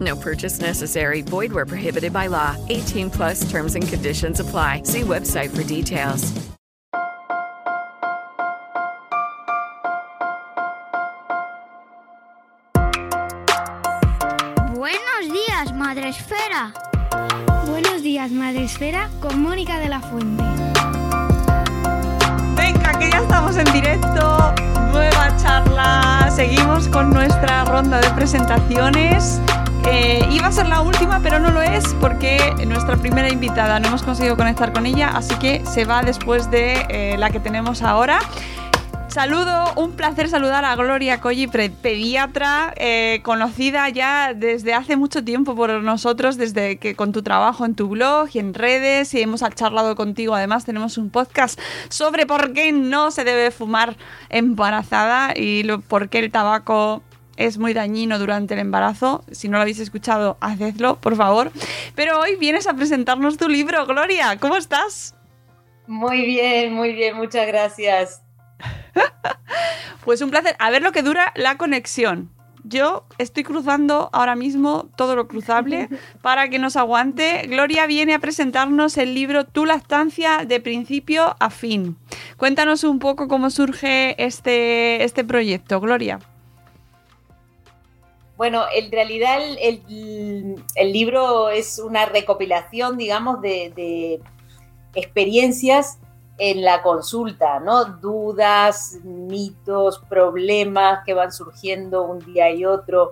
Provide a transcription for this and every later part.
No purchase necessary. Void where prohibited by law. 18 plus terms and conditions apply. See website for details. Buenos días, Madre Esfera. Buenos días, Madre Esfera, con Mónica de la Fuente. Venga, que ya estamos en directo. Nueva charla. Seguimos con nuestra ronda de presentaciones. Eh, iba a ser la última, pero no lo es porque nuestra primera invitada no hemos conseguido conectar con ella, así que se va después de eh, la que tenemos ahora. Saludo, un placer saludar a Gloria Colli, pediatra, eh, conocida ya desde hace mucho tiempo por nosotros, desde que con tu trabajo en tu blog y en redes, y hemos charlado contigo. Además, tenemos un podcast sobre por qué no se debe fumar embarazada y por qué el tabaco es muy dañino durante el embarazo. Si no lo habéis escuchado, hacedlo, por favor. Pero hoy vienes a presentarnos tu libro, Gloria. ¿Cómo estás? Muy bien, muy bien, muchas gracias. pues un placer. A ver lo que dura la conexión. Yo estoy cruzando ahora mismo todo lo cruzable para que nos aguante. Gloria viene a presentarnos el libro Tu lactancia de principio a fin. Cuéntanos un poco cómo surge este, este proyecto, Gloria. Bueno, en realidad el, libro es una recopilación, digamos, de, experiencias en la consulta, ¿no? Dudas, mitos, problemas que van surgiendo un día y otro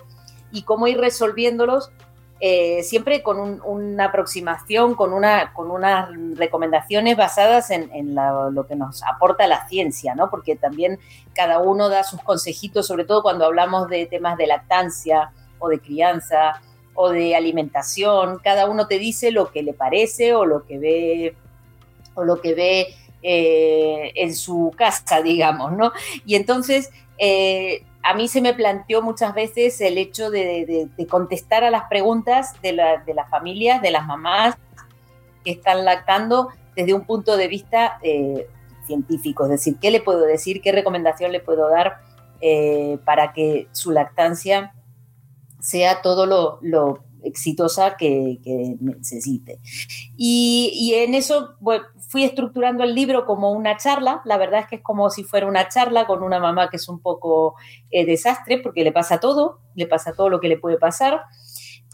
y cómo ir resolviéndolos eh, siempre con una aproximación, con, una, con unas recomendaciones basadas en, lo que nos aporta la ciencia, ¿no? Porque también cada uno da sus consejitos, sobre todo cuando hablamos de temas de lactancia o de crianza o de alimentación, cada uno te dice lo que le parece o lo que ve o lo que ve eh, en su casa, digamos, ¿no? Y entonces eh, a mí se me planteó muchas veces el hecho de, contestar a las preguntas de, las familias, de las mamás que están lactando desde un punto de vista eh, científico, es decir, qué le puedo decir, qué recomendación le puedo dar eh, para que su lactancia sea todo lo, exitosa que, necesite. Y, en eso fui estructurando el libro como una charla, la verdad es que es como si fuera una charla con una mamá que es un poco eh, desastre porque le pasa todo, le pasa todo lo que le puede pasar.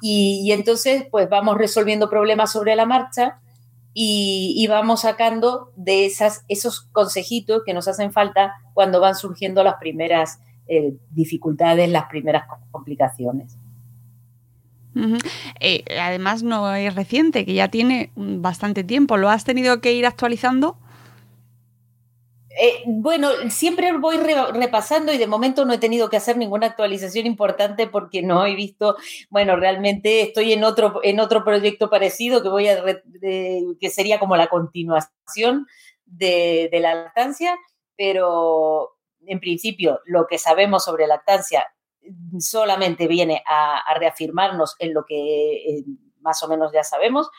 Y, entonces pues vamos resolviendo problemas sobre la marcha y, vamos sacando de esas, esos consejitos que nos hacen falta cuando van surgiendo las primeras eh, dificultades, las primeras complicaciones. Eh, además no es reciente, que ya tiene bastante tiempo. ¿Lo has tenido que ir actualizando? Eh, bueno, siempre voy repasando y de momento no he tenido que hacer ninguna actualización importante porque no he visto, bueno, realmente estoy en otro, en otro proyecto parecido que voy a que sería como la continuación de, de la lactancia, pero en principio lo que sabemos sobre lactancia solamente viene a, reafirmarnos en lo que eh, más o menos ya sabemos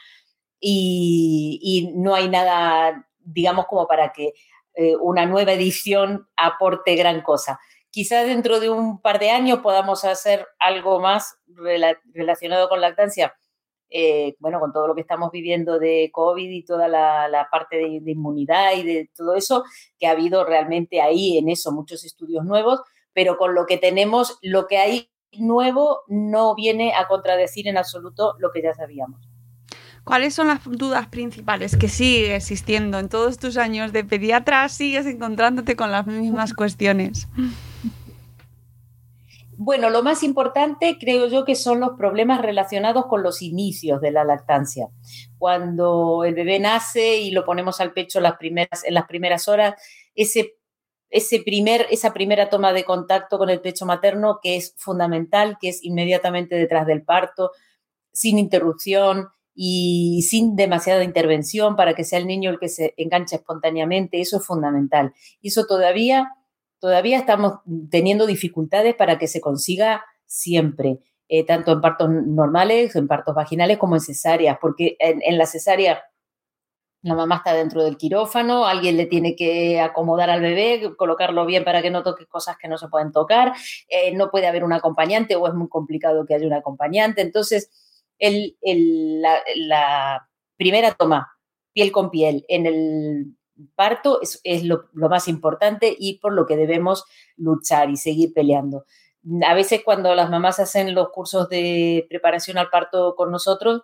y, no hay nada, digamos, como para que eh, una nueva edición aporte gran cosa. Quizás dentro de un par de años podamos hacer algo más relacionado con lactancia, eh, bueno, con todo lo que estamos viviendo de COVID y toda la, parte de, inmunidad y de todo eso, que ha habido realmente ahí en eso muchos estudios nuevos, pero con lo que tenemos, lo que hay nuevo no viene a contradecir en absoluto lo que ya sabíamos. ¿Cuáles son las dudas principales que sigue existiendo en todos tus años de pediatra? ¿Sigues encontrándote con las mismas cuestiones? Bueno, lo más importante creo yo que son los problemas relacionados con los inicios de la lactancia. Cuando el bebé nace y lo ponemos al pecho las primeras, en las primeras horas, ese, ese primer, esa primera toma de contacto con el pecho materno que es fundamental, que es inmediatamente detrás del parto, sin interrupción y sin demasiada intervención para que sea el niño el que se enganche espontáneamente, eso es fundamental. Y eso todavía todavía estamos teniendo dificultades para que se consiga siempre, eh, tanto en partos normales, en partos vaginales como en cesáreas, porque en, la cesárea la mamá está dentro del quirófano, alguien le tiene que acomodar al bebé, colocarlo bien para que no toque cosas que no se pueden tocar, eh, no puede haber un acompañante o es muy complicado que haya un acompañante. Entonces, la primera toma, piel con piel, en el parto es, lo, más importante y por lo que debemos luchar y seguir peleando. A veces cuando las mamás hacen los cursos de preparación al parto con nosotros,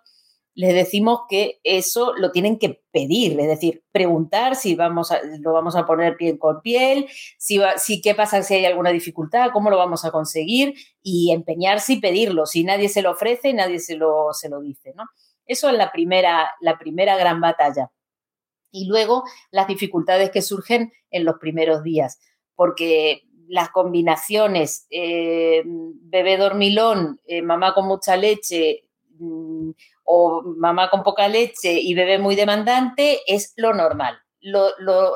les decimos que eso lo tienen que pedir, es decir, preguntar si vamos a, lo vamos a poner piel con piel, si, si qué pasa si hay alguna dificultad, cómo lo vamos a conseguir y empeñarse y pedirlo. Si nadie se lo ofrece, nadie se lo, se lo dice, ¿no? Eso es la primera, la primera gran batalla y luego las dificultades que surgen en los primeros días, porque las combinaciones eh, bebé dormilón, eh, mamá con mucha leche mm, o mamá con poca leche y bebé muy demandante es lo normal. Lo,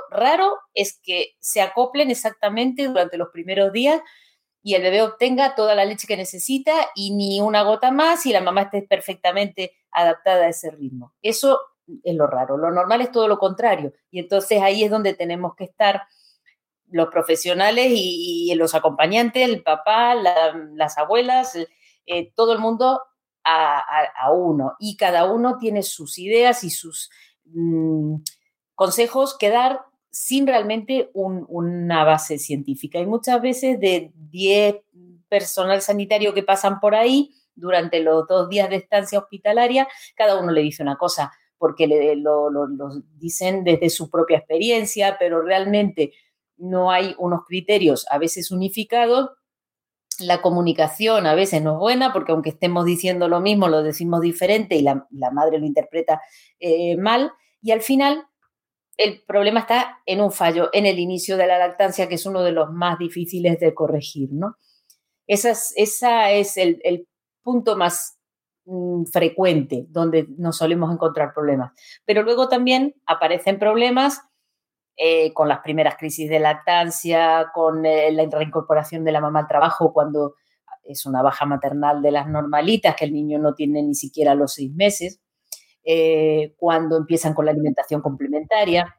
raro es que se acoplen exactamente durante los primeros días y el bebé obtenga toda la leche que necesita y ni una gota más y la mamá esté perfectamente adaptada a ese ritmo. Eso es lo raro. Lo normal es todo lo contrario. Y entonces ahí es donde tenemos que estar los profesionales y, los acompañantes, el papá, las abuelas, eh, todo el mundo a, uno. Y cada uno tiene sus ideas y sus mm, consejos que dar sin realmente una base científica. Y muchas veces de 10 personal sanitario que pasan por ahí durante los dos días de estancia hospitalaria, cada uno le dice una cosa porque lo, dicen desde su propia experiencia, pero realmente no hay unos criterios a veces unificados. La comunicación a veces no es buena porque aunque estemos diciendo lo mismo, lo decimos diferente y la, madre lo interpreta eh, mal. Y al final el problema está en un fallo, en el inicio de la lactancia, que es uno de los más difíciles de corregir, ¿no? Esa es, esa es el, el punto más Mm, frecuente donde nos solemos encontrar problemas. Pero luego también aparecen problemas eh, con las primeras crisis de lactancia, con eh, la reincorporación de la mamá al trabajo cuando es una baja maternal de las normalitas, que el niño no tiene ni siquiera los seis meses, eh, cuando empiezan con la alimentación complementaria.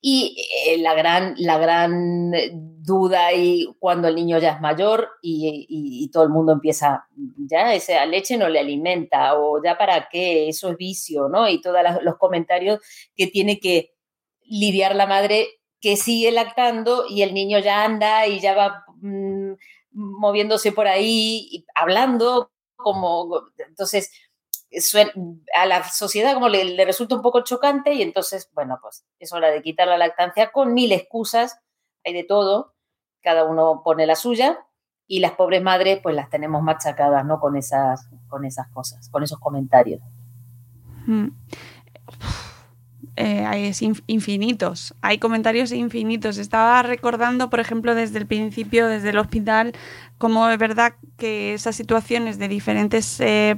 Y eh, la, gran, la gran duda y cuando el niño ya es mayor y, todo el mundo empieza, ya esa leche no le alimenta o ya para qué, eso es vicio, ¿no? Y todos los comentarios que tiene que lidiar la madre que sigue lactando y el niño ya anda y ya va mm, moviéndose por ahí, hablando, como, entonces a la sociedad como le, resulta un poco chocante y entonces, bueno, pues es hora de quitar la lactancia con mil excusas, hay de todo, cada uno pone la suya y las pobres madres pues las tenemos machacadas, ¿no? Con esas, con esas cosas, con esos comentarios. Mm. Eh, hay infinitos, hay comentarios infinitos. Estaba recordando, por ejemplo, desde el principio, desde el hospital, como es verdad que esas situaciones de diferentes eh,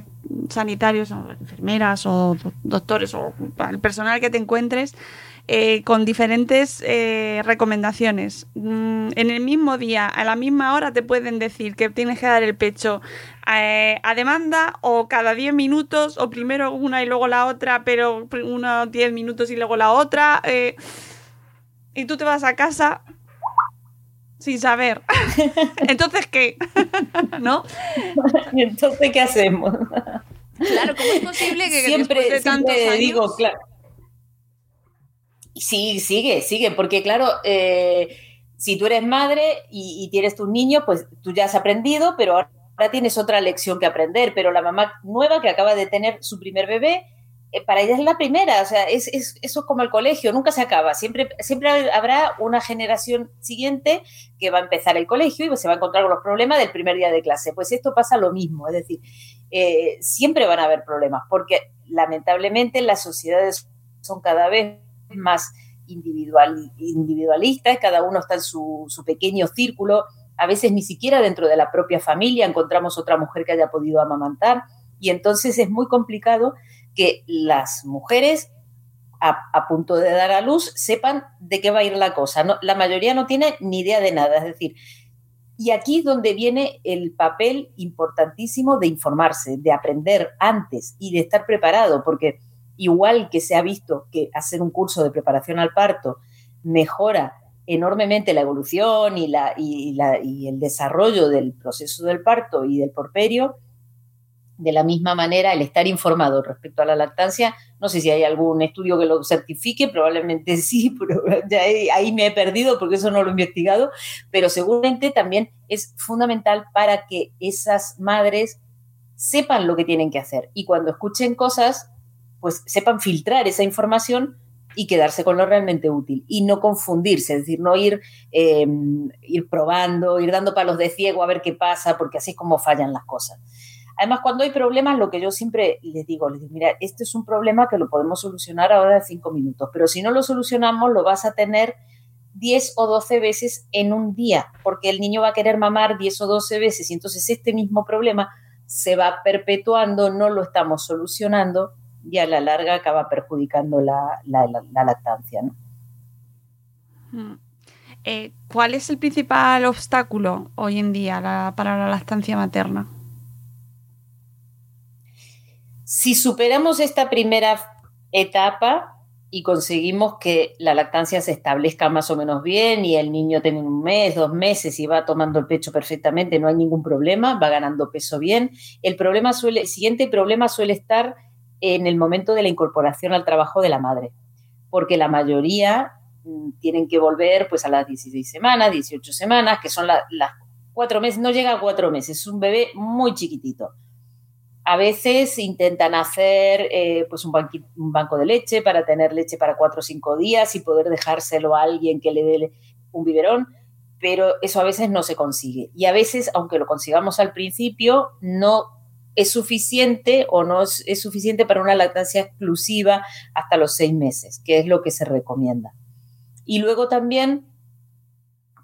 sanitarios, enfermeras o doctores o el personal que te encuentres, eh, con diferentes eh, recomendaciones. Mm, en el mismo día, a la misma hora, te pueden decir que tienes que dar el pecho eh, a demanda o cada 10 minutos o primero una y luego la otra, pero unos 10 minutos y luego la otra. y tú te vas a casa sin saber. Entonces, ¿qué? ¿No? ¿Y entonces qué hacemos? Claro, ¿cómo es posible que siempre, después de tantos siempre digo, claro, Sí, sigue, sigue, porque claro, eh, si tú eres madre y, tienes tus niños, pues tú ya has aprendido, pero ahora tienes otra lección que aprender, pero la mamá nueva que acaba de tener su primer bebé, eh, para ella es la primera, o sea, es, eso es como el colegio, nunca se acaba, siempre, siempre habrá una generación siguiente que va a empezar el colegio y se va a encontrar con los problemas del primer día de clase. Pues esto pasa lo mismo, es decir, eh, siempre van a haber problemas, porque lamentablemente las sociedades son cada vez más individual, individualistas, cada uno está en su, pequeño círculo, a veces ni siquiera dentro de la propia familia encontramos otra mujer que haya podido amamantar, y entonces es muy complicado que las mujeres a, punto de dar a luz sepan de qué va a ir la cosa. La mayoría no tiene ni idea de nada. Es decir, y aquí es donde viene el papel importantísimo de informarse, de aprender antes y de estar preparado, porque igual que se ha visto que hacer un curso de preparación al parto mejora enormemente la evolución y, la, y, la, y el desarrollo del proceso del parto y del porperio, de la misma manera, el estar informado respecto a la lactancia, no sé si hay algún estudio que lo certifique, probablemente sí, pero ahí, me he perdido porque eso no lo he investigado, pero seguramente también es fundamental para que esas madres sepan lo que tienen que hacer. Y cuando escuchen cosas, pues sepan filtrar esa información y quedarse con lo realmente útil y no confundirse, es decir, no ir, eh, ir probando, ir dando palos de ciego a ver qué pasa, porque así es como fallan las cosas. Además, cuando hay problemas, lo que yo siempre les digo, les digo, mira, este es un problema que lo podemos solucionar ahora de cinco minutos, pero si no lo solucionamos, lo vas a tener 10 o 12 veces en un día, porque el niño va a querer mamar 10 o 12 veces y entonces este mismo problema se va perpetuando, no lo estamos solucionando y a la larga acaba perjudicando la, lactancia. Mm. Eh, ¿Cuál es el principal obstáculo hoy en día para la lactancia materna? Si superamos esta primera etapa y conseguimos que la lactancia se establezca más o menos bien y el niño tiene un mes, dos meses y va tomando el pecho perfectamente, no hay ningún problema, va ganando peso bien. El problema suele, siguiente problema suele estar en el momento de la incorporación al trabajo de la madre, porque la mayoría mm, tienen que volver pues a las 16 semanas, 18 semanas, que son las cuatro meses, no llega a cuatro meses, es un bebé muy chiquitito. A veces intentan hacer eh, pues un, banco de leche para tener leche para cuatro o cinco días y poder dejárselo a alguien que le dé un biberón, pero eso a veces no se consigue. Y a veces, aunque lo consigamos al principio, no es suficiente o no es, suficiente para una lactancia exclusiva hasta los seis meses, que es lo que se recomienda. Y luego también,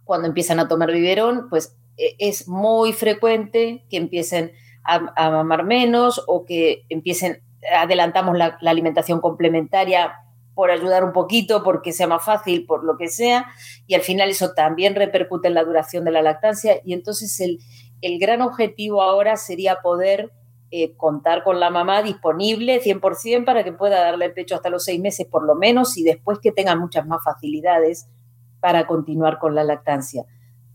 cuando empiezan a tomar biberón, pues e, es muy frecuente que empiecen a, mamar menos o que empiecen, adelantamos la, alimentación complementaria por ayudar un poquito, porque sea más fácil, por lo que sea, y al final eso también repercute en la duración de la lactancia y entonces el, gran objetivo ahora sería poder eh, contar con la mamá disponible 100% para que pueda darle el pecho hasta los seis meses por lo menos y después que tenga muchas más facilidades para continuar con la lactancia.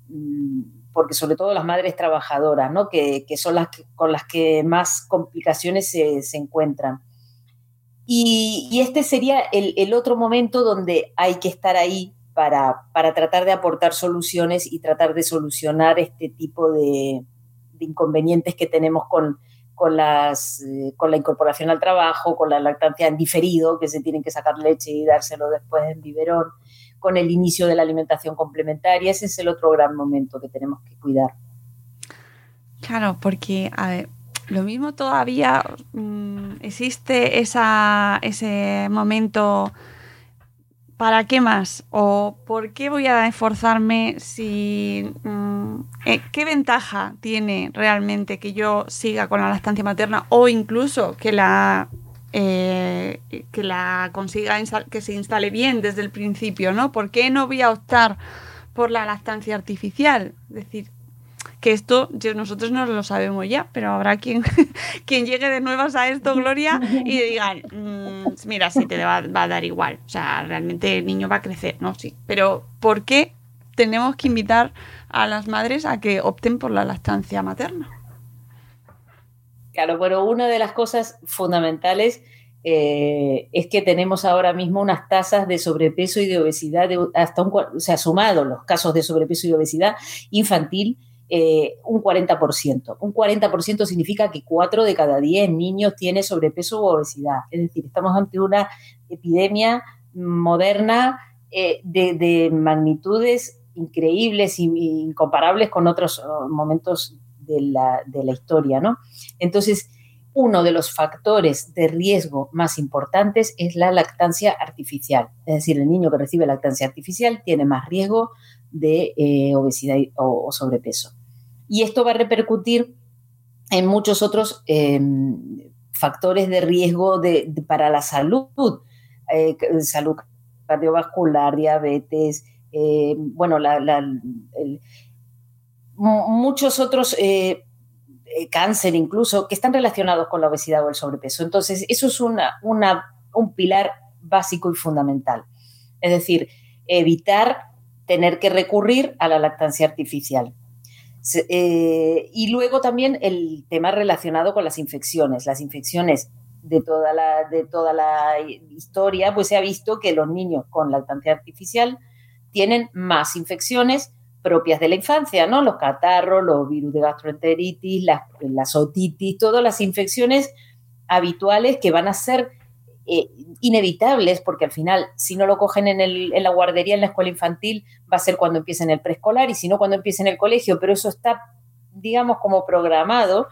Mm, porque sobre todo las madres trabajadoras, ¿no? que, son las con las que más complicaciones se, encuentran. Y, este sería el, otro momento donde hay que estar ahí para, para, tratar de aportar soluciones y tratar de solucionar este tipo de, inconvenientes que tenemos con, con, las, eh, con la incorporación al trabajo, con la lactancia en diferido, que se tienen que sacar leche y dárselo después en biberón con el inicio de la alimentación complementaria. Ese es el otro gran momento que tenemos que cuidar. Claro, porque lo mismo todavía mm, existe esa, ese momento. ¿Para qué más? ¿O por qué voy a esforzarme si... Mm, eh, ¿Qué ventaja tiene realmente que yo siga con la lactancia materna o incluso que la eh, que la consiga que se instale bien desde el principio, ¿no? ¿Por qué no voy a optar por la lactancia artificial? Es decir, que esto nosotros no lo sabemos ya, pero habrá quien, quien llegue de nuevas a esto, Gloria, y digan, mm, mira, sí, te va, va, a dar igual. O sea, realmente el niño va a crecer, ¿no? Sí. Pero ¿por qué tenemos que invitar a las madres a que opten por la lactancia materna? Claro, bueno, una de las cosas fundamentales eh, es que tenemos ahora mismo unas tasas de sobrepeso y de obesidad, hasta un, o sea, sumado los casos de sobrepeso y obesidad infantil, eh, un 40%. Un 40% significa que 4 de cada 10 niños tiene sobrepeso u obesidad. Es decir, estamos ante una epidemia moderna eh, de, magnitudes increíbles e incomparables con otros oh, momentos de la, de la historia, ¿no? Entonces, uno de los factores de riesgo más importantes es la lactancia artificial. Es decir, el niño que recibe lactancia artificial tiene más riesgo de eh, obesidad o, sobrepeso. Y esto va a repercutir en muchos otros em, factores de riesgo para la salud, eh, salud cardiovascular, diabetes, eh, bueno, muchos otros eh, cáncer incluso, que están relacionados con la obesidad o el sobrepeso. Entonces, eso es un pilar básico y fundamental. Es decir, evitar tener que recurrir a la lactancia artificial. Eh, y luego también el tema relacionado con las infecciones. Las infecciones de toda la, de toda la historia, pues se ha visto que los niños con lactancia artificial tienen más infecciones propias de la infancia, ¿no? Los catarros, los virus de gastroenteritis, las, otitis, todas las infecciones habituales que van a ser eh, inevitables, porque al final, si no lo cogen en, la guardería, en la escuela infantil, va a ser cuando empiecen el preescolar y si no, cuando empiecen el colegio, pero eso está, digamos, como programado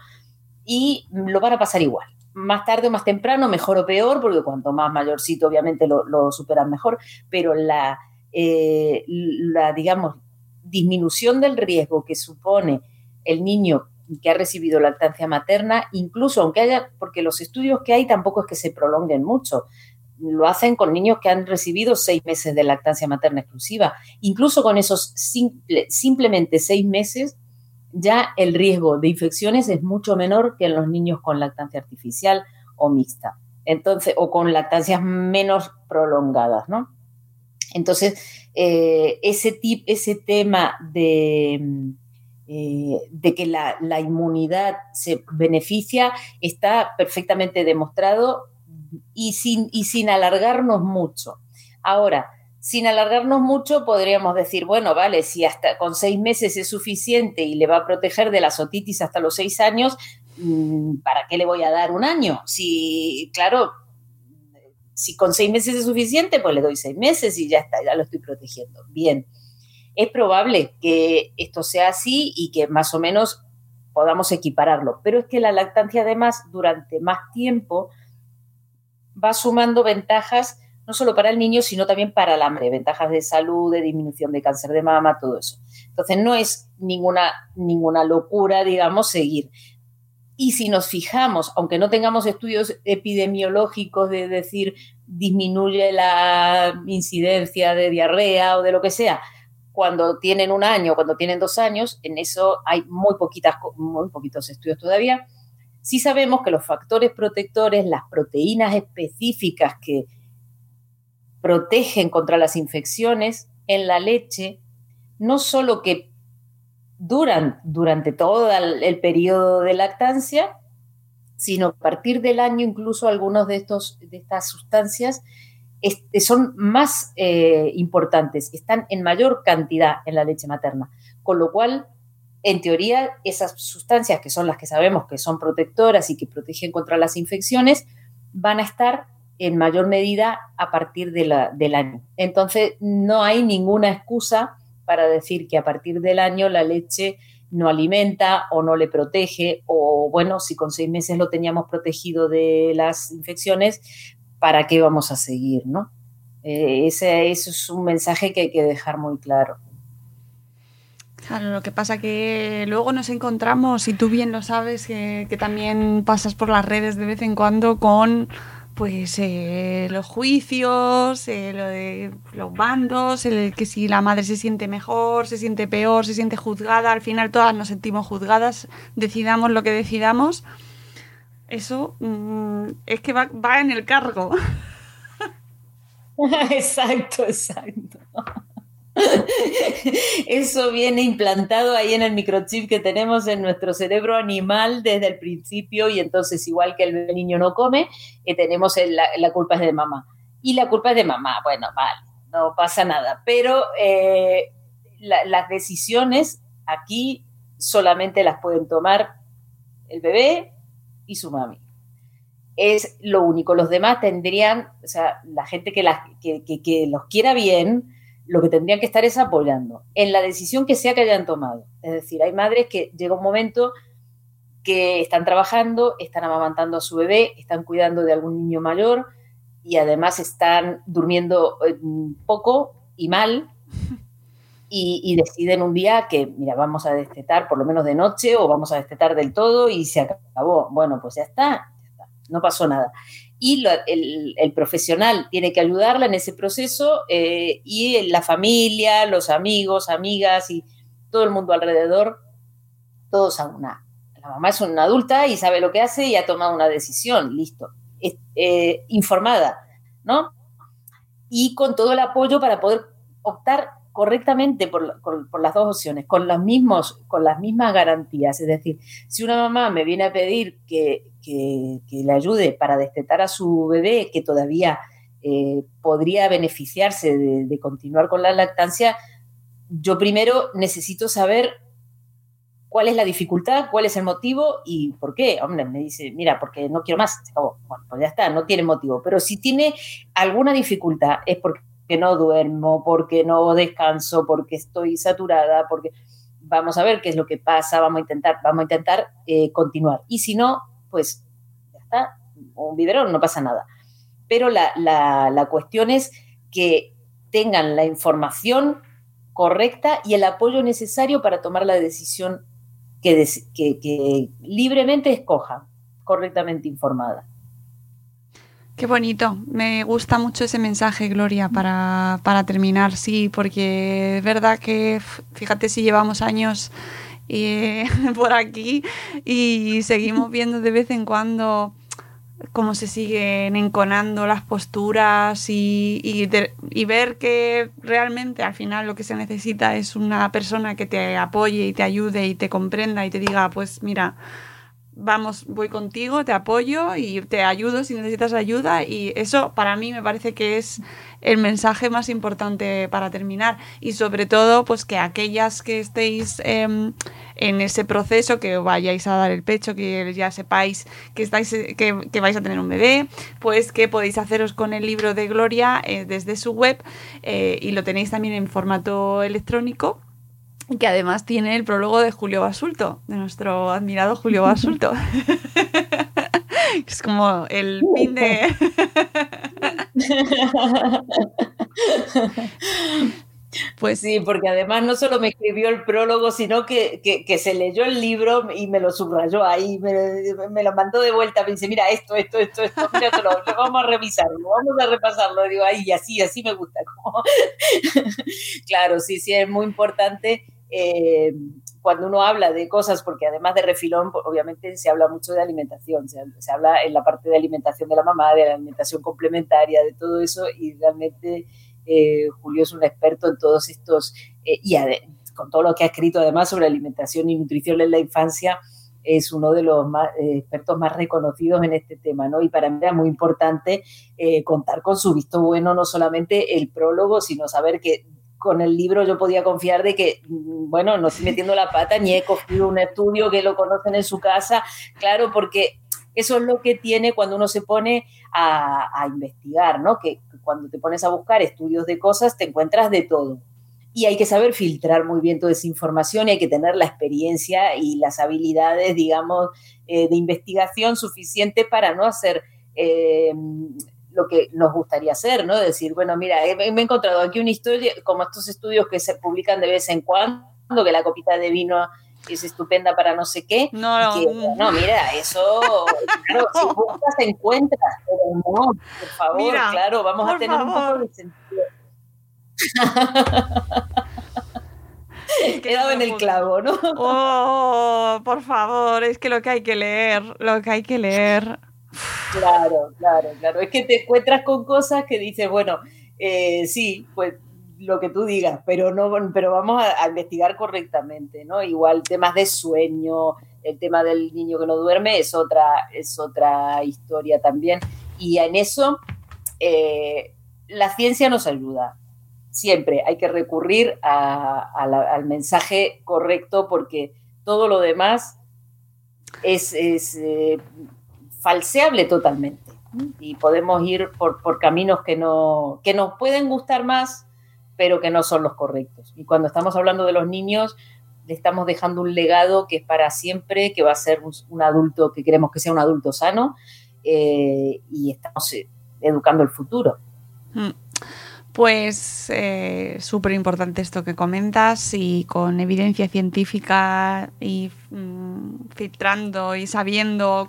y lo van a pasar igual. Más tarde o más temprano, mejor o peor, porque cuanto más mayorcito, obviamente lo, lo superan mejor, pero la, eh, la digamos, disminución del riesgo que supone el niño que ha recibido lactancia materna, incluso aunque haya, porque los estudios que hay tampoco es que se prolonguen mucho, lo hacen con niños que han recibido seis meses de lactancia materna exclusiva. Incluso con esos simplemente seis meses, ya el riesgo de infecciones es mucho menor que en los niños con lactancia artificial o mixta. Entonces, o con lactancias menos prolongadas, ¿no? Entonces, eh, ese, ese tema de, eh, de que la, inmunidad se beneficia está perfectamente demostrado y sin, y sin alargarnos mucho. Ahora, sin alargarnos mucho, podríamos decir, bueno, vale, si hasta con seis meses es suficiente y le va a proteger de la otitis hasta los seis años, mm, ¿para qué le voy a dar un año? Si, claro, si con seis meses es suficiente, pues le doy seis meses y ya está, ya lo estoy protegiendo. Bien, es probable que esto sea así y que más o menos podamos equipararlo, pero es que la lactancia además durante más tiempo va sumando ventajas no solo para el niño, sino también para la madre, ventajas de salud, de disminución de cáncer de mama, todo eso. Entonces no es ninguna, ninguna locura, digamos, seguir. Y si nos fijamos, aunque no tengamos estudios epidemiológicos de decir disminuye la incidencia de diarrea o de lo que sea, cuando tienen un año, cuando tienen dos años, en eso hay muy, poquitas, muy poquitos estudios todavía. Sí sabemos que los factores protectores, las proteínas específicas que protegen contra las infecciones en la leche, no solo que duran durante todo el, periodo de lactancia, sino a partir del año incluso algunos de, estos, de estas sustancias este, son más eh, importantes, están en mayor cantidad en la leche materna, con lo cual, en teoría, esas sustancias que son las que sabemos que son protectoras y que protegen contra las infecciones, van a estar en mayor medida a partir de la, del año. Entonces, no hay ninguna excusa para decir que a partir del año la leche no alimenta o no le protege, o bueno, si con seis meses lo teníamos protegido de las infecciones, ¿para qué vamos a seguir? ¿no? Eh, ese, eso es un mensaje que hay que dejar muy claro. Claro, lo que pasa que luego nos encontramos, y tú bien lo sabes, que, que también pasas por las redes de vez en cuando con pues eh, los juicios, eh, lo de los bandos, el que si la madre se siente mejor, se siente peor, se siente juzgada, al final todas nos sentimos juzgadas, decidamos lo que decidamos. Eso mm, es que va, va en el cargo. exacto, exacto. Eso viene implantado ahí en el microchip que tenemos en nuestro cerebro animal desde el principio y entonces igual que el niño no come, eh, tenemos la, culpa es de mamá. Y la culpa es de mamá, bueno, vale, no pasa nada. Pero eh, las decisiones aquí solamente las pueden tomar el bebé y su mami. Es lo único. Los demás tendrían, o sea, la gente que, que, los quiera bien, lo que tendrían que estar es apoyando en la decisión que sea que hayan tomado. Es decir, hay madres que llega un momento que están trabajando, están amamantando a su bebé, están cuidando de algún niño mayor y además están durmiendo eh, poco y mal y, deciden un día que, mira, vamos a destetar por lo menos de noche o vamos a destetar del todo y se acabó. Bueno, pues ya está, no pasó nada. Y el, profesional tiene que ayudarla en ese proceso eh, y la familia, los amigos, amigas y todo el mundo alrededor, todos a una. La mamá es una adulta y sabe lo que hace y ha tomado una decisión, listo, eh, informada, ¿no? Y con todo el apoyo para poder optar correctamente por, las dos opciones, con, los mismos, con las mismas garantías. Es decir, si una mamá me viene a pedir que, le ayude para destetar a su bebé, que todavía eh, podría beneficiarse de, continuar con la lactancia, yo primero necesito saber cuál es la dificultad, cuál es el motivo y por qué. Hombre, me dice, mira, porque no quiero más, Bueno, pues ya está, no tiene motivo. Pero si tiene alguna dificultad es porque no duermo, porque no descanso, porque estoy saturada, porque vamos a ver qué es lo que pasa, vamos a intentar, vamos a intentar eh, continuar. Y si no, pues ya está, un biberón, no pasa nada. Pero la, cuestión es que tengan la información correcta y el apoyo necesario para tomar la decisión que, que libremente escojan, correctamente informada. Qué bonito, me gusta mucho ese mensaje, Gloria, para, terminar, sí, porque es verdad que, fíjate si llevamos años eh, por aquí y seguimos viendo de vez en cuando cómo se siguen enconando las posturas y, y, ver que realmente al final lo que se necesita es una persona que te apoye y te ayude y te comprenda y te diga, pues mira, vamos, voy contigo, te apoyo y te ayudo si necesitas ayuda. Y eso para mí me parece que es el mensaje más importante para terminar. Y sobre todo pues que aquellas que estéis em, en ese proceso, que vayáis a dar el pecho, que ya sepáis que, estáis, que, vais a tener un bebé, pues que podéis haceros con el libro de Gloria eh, desde su web eh, y lo tenéis también en formato electrónico que además tiene el prólogo de Julio Basulto, de nuestro admirado Julio Basulto. es como el fin de... Pues sí, porque además no solo me escribió el prólogo, sino que, se leyó el libro y me lo subrayó ahí, me, lo mandó de vuelta, me dice, mira, esto, esto, esto, esto, mira, lo, vamos a revisarlo, vamos a repasarlo. digo, ay, así, así me gusta. claro, sí, sí, es muy importante eh, cuando uno habla de cosas, porque además de refilón, pues, obviamente se habla mucho de alimentación, se, habla en la parte de alimentación de la mamá, de la alimentación complementaria, de todo eso, y realmente eh, Julio es un experto en todos estos, eh, y con todo lo que ha escrito además sobre alimentación y nutrición en la infancia, es uno de los expertos más reconocidos en este tema, ¿no? Y para mí era muy importante contar con su visto bueno, no solamente el prólogo, sino saber que con el libro yo podía confiar de que, bueno, no estoy metiendo la pata ni he cogido un estudio que lo conocen en su casa, claro, porque eso es lo que tiene cuando uno se pone a, investigar, ¿no? Que cuando te pones a buscar estudios de cosas te encuentras de todo. Y hay que saber filtrar muy bien toda esa información y hay que tener la experiencia y las habilidades, digamos, eh, de investigación suficiente para no hacer eh, lo que nos gustaría hacer, ¿no? Decir, bueno, mira, me he encontrado aquí una historia, como estos estudios que se publican de vez en cuando, que la copita de vino es estupenda para no sé qué. No, no, mira, eso, claro, si buscas encuentras, pero no, por favor, claro, vamos a tener un poco de sentido. Quedado en el clavo, ¿no? Oh, por favor, es que lo que hay que leer, lo que hay que leer. Claro, claro, claro. Es que te encuentras con cosas que dices, bueno, eh, sí, pues lo que tú digas, pero no, pero vamos a, investigar correctamente, ¿no? Igual temas de sueño, el tema del niño que no duerme es otra, es otra historia también. Y en eso eh, la ciencia nos ayuda. Siempre hay que recurrir al mensaje correcto porque todo lo demás es, eh, falseable totalmente. Y podemos ir por, por caminos que, no, que nos pueden gustar más, pero que no son los correctos. Y cuando estamos hablando de los niños, le estamos dejando un legado que es para siempre, que va a ser un, adulto, que queremos que sea un adulto sano, eh, y estamos eh, educando el futuro. Mm. Pues eh, súper importante esto que comentas y con evidencia científica y mm, filtrando y sabiendo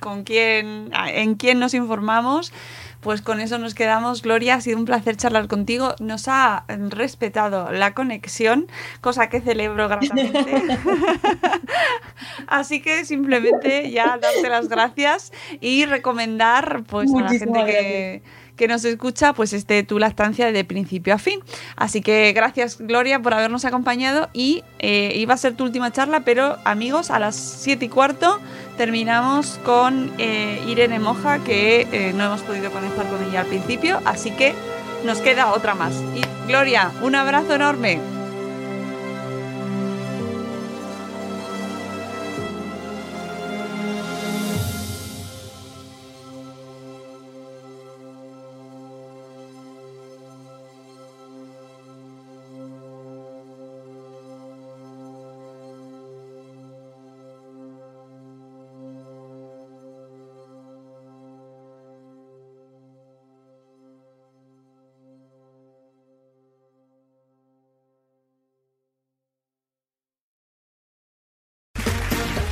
con quién, en quién nos informamos, pues con eso nos quedamos. Gloria, ha sido un placer charlar contigo. Nos ha respetado la conexión, cosa que celebro gratamente. Así que simplemente ya darte las gracias y recomendar pues a la gente que que nos escucha, pues esté tu lactancia de principio a fin. Así que gracias, Gloria, por habernos acompañado y eh, iba a ser tu última charla, pero amigos, a las 7 y cuarto terminamos con eh, Irene Moja, que eh, no hemos podido conectar con ella al principio, así que nos queda otra más. Y Gloria, un abrazo enorme.